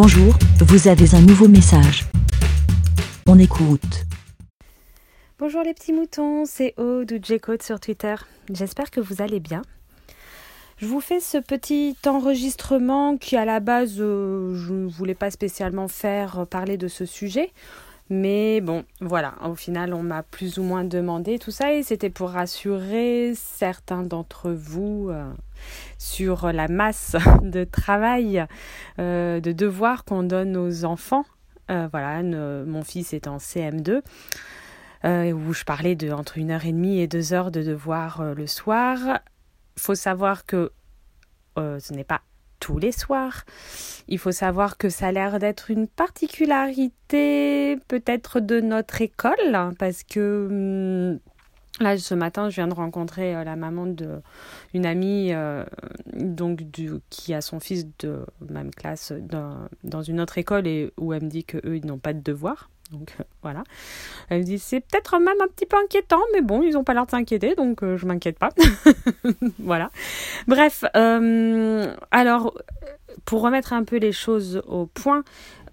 Bonjour, vous avez un nouveau message. On écoute. Bonjour les petits moutons, c'est Aude ou J-Code sur Twitter. J'espère que vous allez bien. Je vous fais ce petit enregistrement qui à la base euh, je ne voulais pas spécialement faire parler de ce sujet. Mais bon, voilà, au final, on m'a plus ou moins demandé tout ça et c'était pour rassurer certains d'entre vous euh, sur la masse de travail, de devoirs qu'on donne aux enfants. voilà, mon fils est en CM2. où je parlais de entre une heure et demie et deux heures de devoirs le soir faut savoir que euh, ce n'est pas tous les soirs. Il faut savoir que ça a l'air d'être une particularité peut-être de notre école, hein, parce que hum, Là, ce matin, je viens de rencontrer euh, la maman de une amie euh, donc qui a son fils de même classe dans, dans une autre école et où elle me dit que eux ils n'ont pas de devoirs. Donc euh, voilà. Elle me dit c'est peut-être même un petit peu inquiétant, mais bon, ils n'ont pas l'air de s'inquiéter, donc euh, je m'inquiète pas. voilà. Bref, euh, alors pour remettre un peu les choses au point,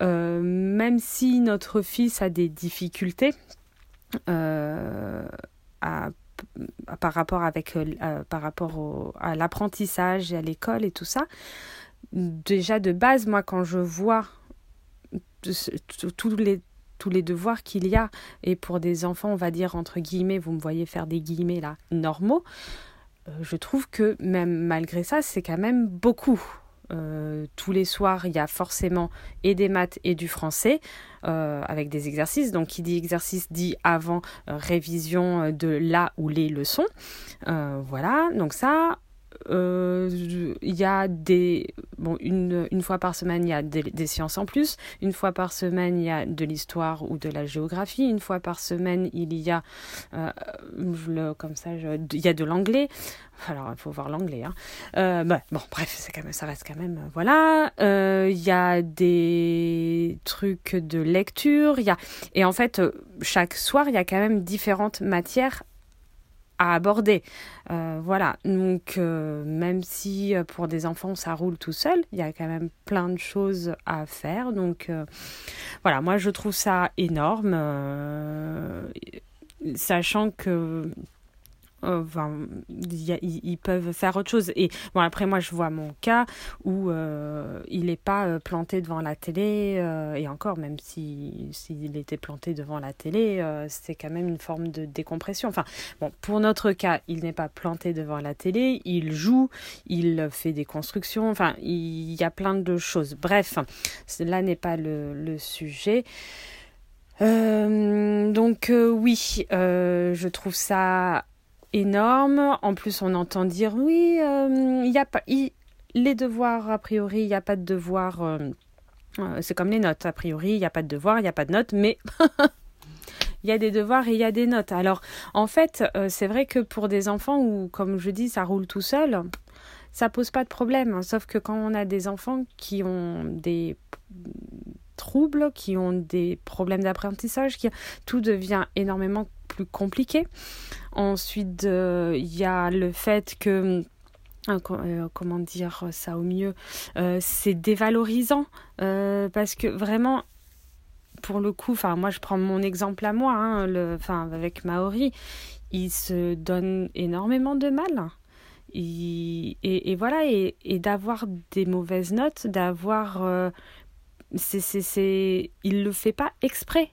même si notre fils a des difficultés à par rapport avec par rapport à l'apprentissage et à l'école et tout ça déjà de base moi quand je vois tous les tous les devoirs qu'il y a. Et pour des enfants, on va dire entre guillemets, vous me voyez faire des guillemets là, normaux, euh, je trouve que même malgré ça, c'est quand même beaucoup. Euh, tous les soirs, il y a forcément et des maths et du français euh, avec des exercices. Donc, qui dit exercice dit avant révision de la ou les leçons. voilà, donc ça, euh, il y a des bon une, une fois par semaine il y a des, des, sciences en plus. Une fois par semaine il y a de l'histoire ou de la géographie. Une fois par semaine il y a euh, le, comme ça il y a de l'anglais. Alors il faut voir l'anglais hein. Euh, bah, bon bref c'est quand même ça reste quand même voilà. Il y a des trucs de lecture il y a et en fait chaque soir il y a quand même différentes matières aborder. Euh, voilà, donc euh, même si euh, pour des enfants ça roule tout seul, il y a quand même plein de choses à faire. Donc voilà, moi je trouve ça énorme, sachant que Enfin, ils peuvent faire autre chose. Et bon, après, moi, je vois mon cas où euh, il n'est pas euh, planté devant la télé. Euh, et encore, même s'il si, était planté devant la télé, c'est quand même une forme de décompression. Enfin, bon, pour notre cas, il n'est pas planté devant la télé. Il joue, il fait des constructions. Enfin, il y a plein de choses. Bref, là n'est pas le sujet. donc oui, je trouve ça énorme. En plus, on entend dire oui, euh, il y a pas les devoirs a priori, il n'y a pas de devoirs. Euh, euh, c'est comme les notes a priori, il n'y a pas de devoirs, il n'y a pas de notes, mais il y a des devoirs et il y a des notes. Alors, en fait, c'est vrai que pour des enfants où, comme je dis, ça roule tout seul, ça pose pas de problème. Sauf que quand on a des enfants qui ont des troubles, qui ont des problèmes d'apprentissage, qui tout devient énormément plus compliqué. Ensuite, euh, il y a le fait que euh, euh, comment dire ça au mieux, c'est dévalorisant parce que vraiment, pour le coup, enfin moi je prends mon exemple à moi, hein, enfin avec Maori, il se donne énormément de mal. et, voilà, et d'avoir des mauvaises notes, d'avoir, c'est, c'est, il le fait pas exprès.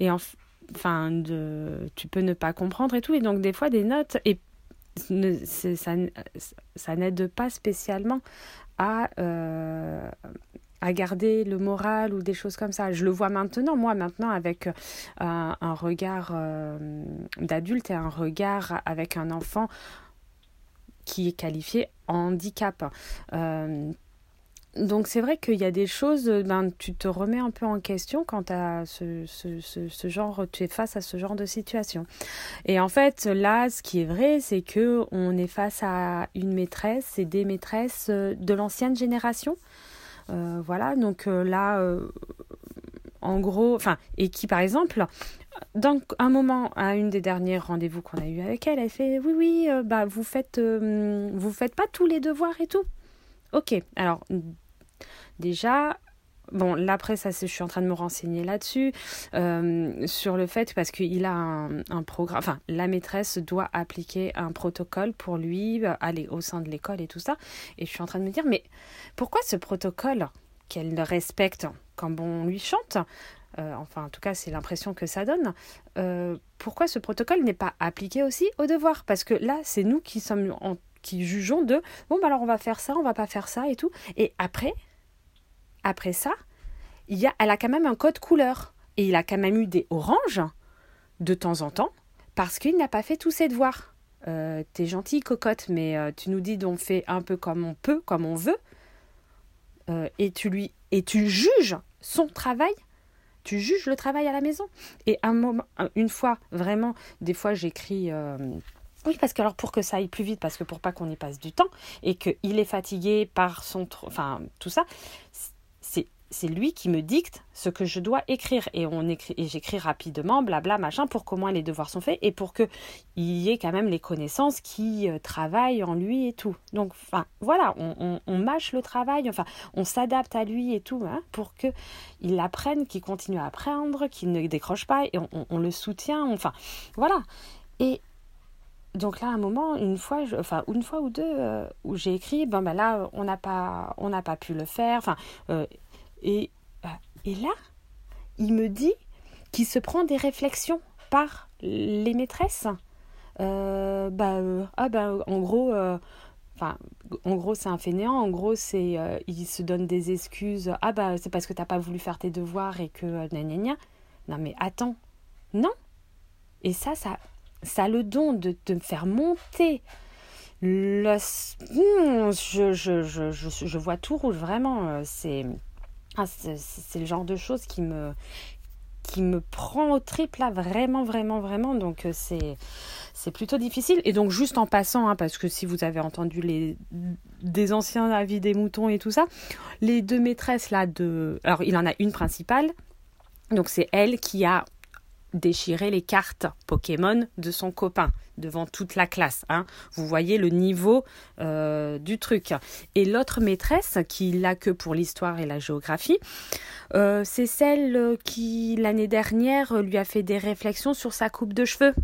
Et en, enfin, de, tu peux ne pas comprendre et tout. Et donc, des fois, des notes, et ça, ça n'aide pas spécialement à, euh, à garder le moral ou des choses comme ça. Je le vois maintenant, moi, maintenant, avec euh, un regard euh, d'adulte et un regard avec un enfant qui est qualifié handicap. Donc c'est vrai qu'il y a des choses, ben, tu te remets un peu en question quand as ce, ce, ce, ce, genre, tu es face à ce genre de situation. Et en fait, là, ce qui est vrai, c'est que on est face à une maîtresse et des maîtresses euh, de l'ancienne génération. Euh, voilà, donc euh, là, euh, en gros, enfin, et qui par exemple, dans un moment, à une des dernières rendez-vous qu'on a eu avec elle, elle fait oui, oui, bah vous faites, vous faites pas tous les devoirs et tout. Ok, alors déjà, Bon, là, après, ça, je suis en train de me renseigner là-dessus, euh, sur le fait, parce qu'il a un, programme, enfin, la maîtresse doit appliquer un protocole pour lui, euh, aller au sein de l'école et tout ça. Et je suis en train de me dire, mais pourquoi ce protocole qu'elle respecte quand on lui chante euh, enfin en tout cas c'est l'impression que ça donne, pourquoi ce protocole n'est pas appliqué aussi au devoir? Parce que là c'est nous qui sommes qui jugeons de bon bah alors on va faire ça, on va pas faire ça et tout. Et après, après ça, il y a, elle a quand même un code couleur. Et il a quand même eu des oranges de temps en temps parce qu'il n'a pas fait tous ses devoirs. Euh, T'es gentille, cocotte, mais euh, tu nous dis d'on fait un peu comme on peut, comme on veut. Euh, et tu lui et tu juges son travail. Tu juges le travail à la maison. Et un moment, une fois, vraiment, des fois j'écris. Oui, parce que alors pour que ça aille plus vite, parce que pour pas qu'on y passe du temps et qu'il est fatigué par son, enfin tout ça, c'est lui qui me dicte ce que je dois écrire et j'écris rapidement blabla machin pour qu'au moins les devoirs sont faits et pour que il y ait quand même les connaissances qui euh, travaillent en lui et tout donc enfin voilà on, mâche le travail enfin on s'adapte à lui et tout hein, pour que il apprenne qu'il continue à apprendre qu'il ne décroche pas et on, le soutient enfin voilà et donc là, à un moment, une fois, enfin une fois ou deux, euh, où j'ai écrit, ben, ben là, on n'a pas, on n'a pas pu le faire. Enfin, euh, et, euh, et là, il me dit qu'il se prend des réflexions par les maîtresses. Euh, bah, euh, ah bah, en gros, en gros, c'est un fainéant. En gros, c'est, il se donne des excuses. Ah bah, c'est parce que t'as pas voulu faire tes devoirs et que gna. Non mais attends, non. Et ça, ça, ça a le don de, de me faire monter le, hmm, je, je, je, je, vois tout rouge vraiment. C'est ah, c'est le genre de choses qui me, qui me prend au trip là, vraiment, vraiment, vraiment. Donc euh, c'est plutôt difficile. Et donc juste en passant, hein, parce que si vous avez entendu les des anciens avis des moutons et tout ça, les deux maîtresses là de, alors il en a une principale. Donc c'est elle qui a déchirer les cartes Pokémon de son copain devant toute la classe. Hein. Vous voyez le niveau euh, du truc. Et l'autre maîtresse, qui l'a que pour l'histoire et la géographie, euh, c'est celle qui, l'année dernière, lui a fait des réflexions sur sa coupe de cheveux.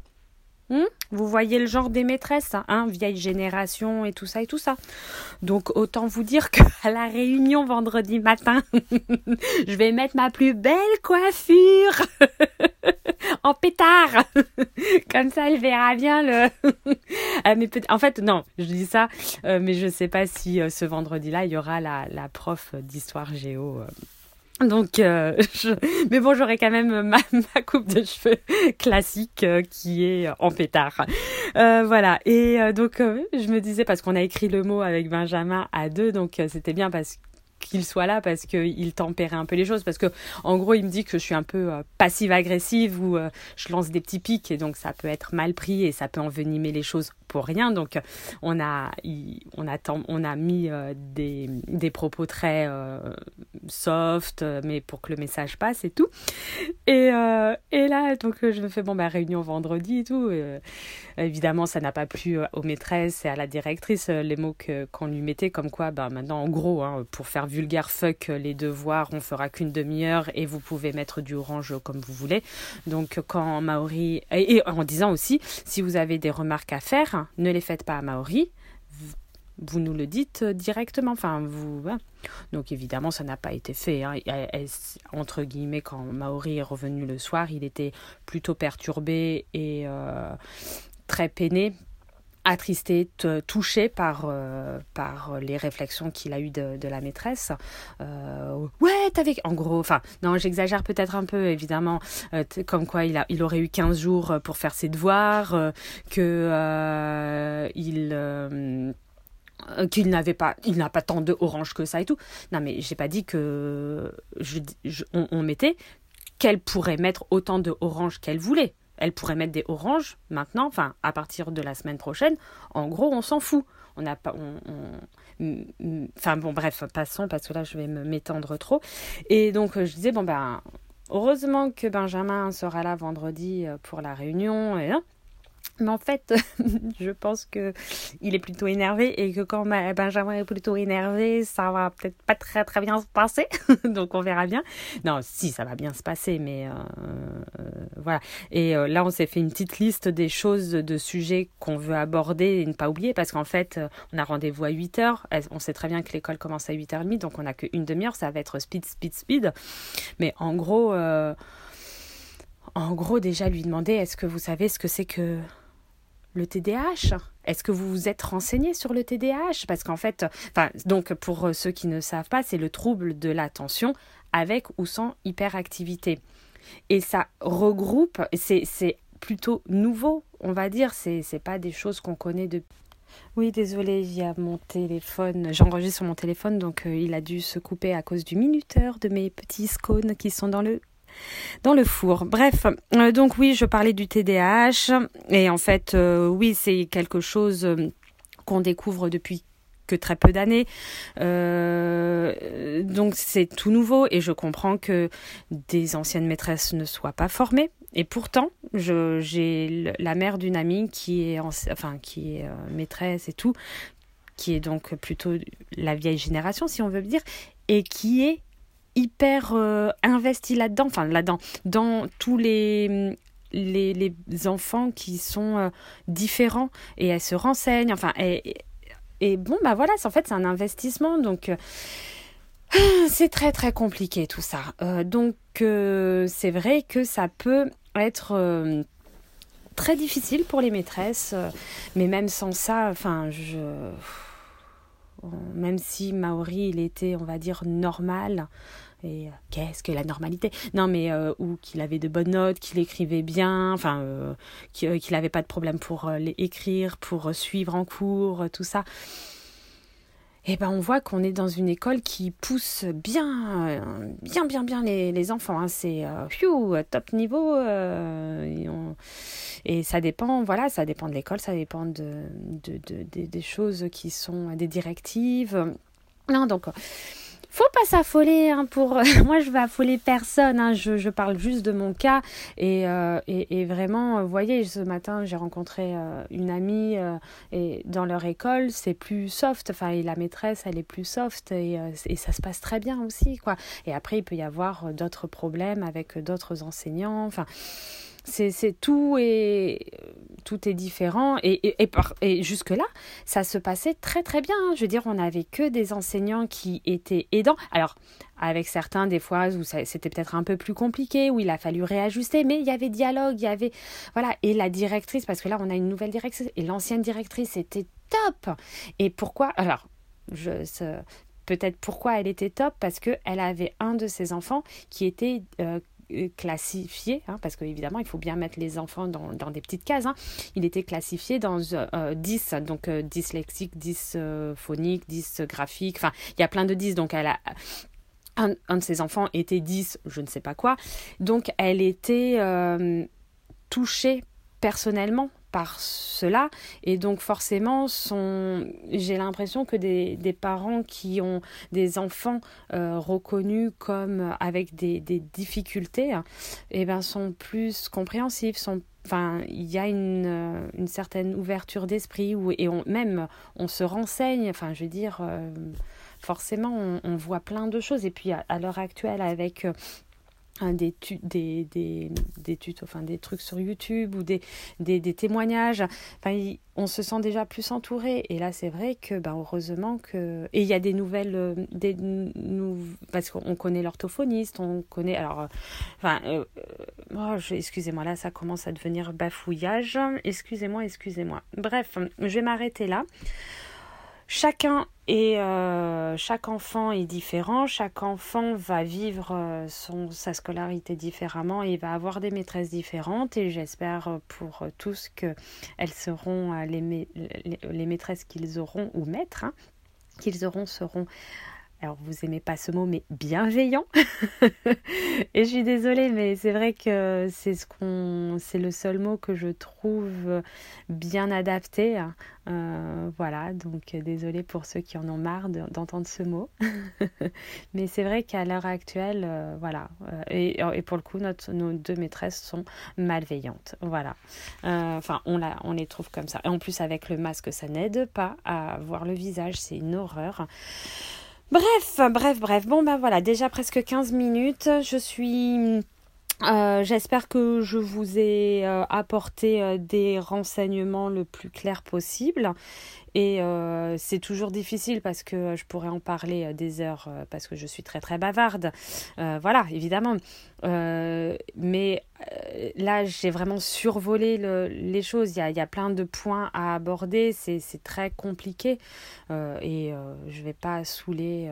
Hmm? vous voyez le genre des maîtresses, hein, vieille génération et tout ça et tout ça. Donc autant vous dire qu'à la réunion vendredi matin, je vais mettre ma plus belle coiffure en pétard. Comme ça, elle verra bien le. Ah, mais en fait, non, je dis ça, euh, mais je sais pas si euh, ce vendredi-là, il y aura la, prof d'histoire géo. Euh, donc, euh, mais bon, j'aurai quand même ma, coupe de cheveux classique euh, qui est en pétard. Euh, voilà. Et donc, je me disais parce qu'on a écrit le mot avec Benjamin à deux, donc c'était bien parce qu'il soit là parce qu'il tempérait un peu les choses. Parce que, en gros, il me dit que je suis un peu euh, passive-agressive ou euh, je lance des petits pics et donc ça peut être mal pris et ça peut envenimer les choses pour rien. Donc, on a, on a, on a mis euh, des, des, propos très soft, mais pour que le message passe et tout. Et, et là, donc, je me fais, bon, bah, réunion vendredi et tout. évidemment, ça n'a pas plu aux maîtresses et à la directrice les mots qu'on lui mettait, comme quoi, bah, maintenant, en gros, hein, pour faire vulgaire fuck les devoirs, on fera qu'une demi-heure et vous pouvez mettre du orange comme vous voulez. Donc quand Maori et, en disant aussi si vous avez des remarques à faire, ne les faites pas à Maori. Vous nous le dites directement. Enfin, vous. Donc évidemment, ça n'a pas été fait. Hein. entre guillemets, quand Maori est revenu le soir, il était plutôt perturbé et euh, très peiné attristé, touché par, euh, par les réflexions qu'il a eues de, la maîtresse. Euh, ouais, t'avais... En gros, enfin, non, j'exagère peut-être un peu, évidemment, euh, comme quoi il, a, il aurait eu 15 jours pour faire ses devoirs, que il qu'il n'avait pas il n'a pas tant de que ça et tout non mais j'ai pas dit que je, on, mettait qu'elle pourrait mettre autant de qu'elle voulait elle pourrait mettre des oranges maintenant, enfin à partir de la semaine prochaine. En gros, on s'en fout. On n'a pas, enfin bon, bref, passons parce que là je vais m'étendre trop. Et donc je disais bon ben, heureusement que Benjamin sera là vendredi euh, pour la réunion. Et, Mais en fait, je pense que il est plutôt énervé et que quand Benjamin est plutôt énervé, ça va peut-être pas très très bien se passer. Donc on verra bien. Non, si ça va bien se passer, mais euh, euh, voilà. Et euh, là, on s'est fait une petite liste des choses, de sujets qu'on veut aborder et ne pas oublier parce qu'en fait, on a rendez-vous à 8 heures. On sait très bien que l'école commence à 8h30, donc on n'a qu'une demi-heure. Ça va être speed, speed, speed. Mais en gros, en gros, déjà lui demander est-ce que vous savez ce que c'est que le TDAH Est-ce que vous vous êtes renseigné sur le TDAH Parce qu'en fait, enfin, donc pour ceux qui ne savent pas, c'est le trouble de l'attention avec ou sans hyperactivité. Et ça regroupe, c'est plutôt nouveau, on va dire, c'est pas des choses qu'on connaît depuis. Oui, désolé, il mon téléphone. J'enregistre sur mon téléphone, donc euh, il a dû se couper à cause du minuteur de mes petits scones qui sont dans le dans le four. Bref, euh, donc oui, je parlais du TDAH et en fait, euh, oui, c'est quelque chose euh, qu'on découvre depuis que très peu d'années. donc c'est tout nouveau et je comprends que des anciennes maîtresses ne soient pas formées. Et pourtant, j'ai la mère d'une amie qui est, enfin, qui est maîtresse et tout, qui est donc plutôt la vieille génération, si on veut dire, et qui est hyper euh, investi là-dedans, enfin là-dedans, dans tous les, les, les enfants qui sont euh, différents et elle se renseigne, enfin, et, et bon, bah voilà, en fait, c'est un investissement, donc. Euh, c'est très très compliqué tout ça. donc c'est vrai que ça peut être très difficile pour les maîtresses, mais même sans ça, enfin je même si Maori il était on va dire normal et euh, qu'est-ce que la normalité? Non, mais euh, ou qu'il avait de bonnes notes, qu'il écrivait bien, enfin, euh, qu'il n'avait pas de problème pour les écrire, pour suivre en cours, tout ça. Eh ben on voit qu'on est dans une école qui pousse bien, bien, bien, bien les, les enfants. Hein. C'est top niveau. Et, ça dépend, voilà, ça dépend de l'école, ça dépend de, de, de, des choses qui sont des directives. Non, donc faut pas s'affoler hein, pour moi je vais affoler personne hein. je, je, parle juste de mon cas. Et, euh, et, et, vraiment vous voyez ce matin j'ai rencontré euh, une amie euh, et dans leur école c'est plus soft. Enfin et la maîtresse elle est plus soft et, et ça se passe très bien aussi quoi. Et après il peut y avoir d'autres problèmes avec d'autres enseignants. Enfin c'est tout et tout est différent. Et, et, jusque là ça se passait très très bien je veux dire on n'avait que des enseignants qui étaient aidants. Alors avec certains des fois où c'était peut-être un peu plus compliqué où il a fallu réajuster mais il y avait dialogue il y avait voilà. Et la directrice parce que là on a une nouvelle directrice et l'ancienne directrice était top. Et pourquoi alors je peut-être pourquoi elle était top parce que elle avait un de ses enfants qui était euh, classifié, hein, parce qu'évidemment, il faut bien mettre les enfants dans, dans des petites cases. Hein. Il était classifié dans 10, euh, donc euh, dyslexique, dysphonique, dysgraphique, enfin, il y a plein de 10. Donc, elle a, un, de ses enfants était 10, je ne sais pas quoi. Donc, elle était touchée personnellement par cela. Et donc forcément j'ai l'impression que des, des, parents qui ont des enfants euh, reconnus comme avec des, des difficultés eh ben sont plus compréhensifs sont enfin il y a une, une certaine ouverture d'esprit et on même on se renseigne. Enfin je veux dire euh, forcément on, voit plein de choses. Et puis à l'heure actuelle avec des, des, des, des tutos, enfin des trucs sur YouTube ou des, témoignages. Enfin, on se sent déjà plus entouré. Et là, c'est vrai que, ben, heureusement que. Et il y a des nouvelles. Euh, des. Parce qu'on connaît l'orthophoniste, on connaît. Alors. Euh, enfin. Euh, oh, excusez-moi, là, ça commence à devenir bafouillage. Excusez-moi, excusez-moi. Bref, je vais m'arrêter là. Chacun et euh, chaque enfant est différent, chaque enfant va vivre euh, sa scolarité différemment et va avoir des maîtresses différentes. Et j'espère pour tous qu'elles seront euh, les, maîtresses qu'ils auront ou maîtres hein, qu'ils auront seront alors vous aimez pas ce mot, mais bienveillant. et je suis désolée, mais c'est vrai que c'est ce qu'on, c'est le seul mot que je trouve bien adapté. Euh, voilà, donc désolée pour ceux qui en ont marre d'entendre ce mot. mais c'est vrai qu'à l'heure actuelle, euh, voilà, euh, et, pour le coup, notre, nos deux maîtresses sont malveillantes. Voilà, enfin, on, la, on les trouve comme ça. Et en plus, avec le masque, ça n'aide pas à voir le visage, c'est une horreur. Bref, bref, bref. Bon, ben voilà, déjà presque 15 minutes. Je suis. Euh, j'espère que je vous ai euh, apporté euh, des renseignements le plus clair possible. Et c'est toujours difficile parce que je pourrais en parler des heures parce que je suis très très bavarde. voilà, évidemment. mais là, j'ai vraiment survolé les choses. Il y, a, il y, a, plein de points à aborder. C'est très compliqué. et je ne vais pas saouler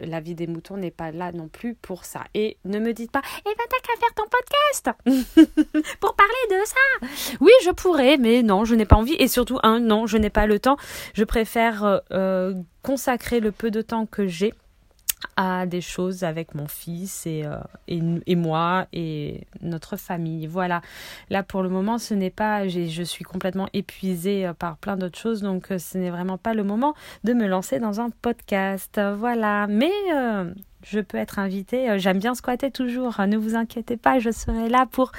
la vie des moutons n'est pas là non plus pour ça. Et ne me dites pas, eh ben t'as qu'à faire ton podcast pour parler de ça. Oui, je pourrais, mais non, je n'ai pas envie. Et surtout, un, non, je n'ai pas le temps. Je préfère euh, consacrer le peu de temps que j'ai à des choses avec mon fils et, euh, et, et, moi et notre famille. Voilà. Là, pour le moment, ce n'est pas. Je suis complètement épuisée euh, par plein d'autres choses, donc euh, ce n'est vraiment pas le moment de me lancer dans un podcast. Voilà. Mais. je peux être invitée. J'aime bien squatter toujours. Ne vous inquiétez pas, je serai là pour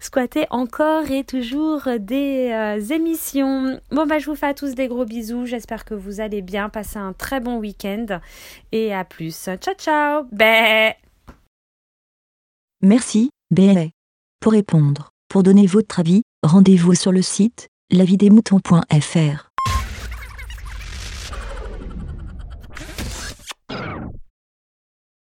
squatter encore et toujours des euh, émissions. Bon bah je vous fais à tous des gros bisous. J'espère que vous allez bien. Passez un très bon week-end et à plus. Ciao ciao. Bé. Merci, Bé. Pour répondre, pour donner votre avis, rendez-vous sur le site lavidemouton.fr.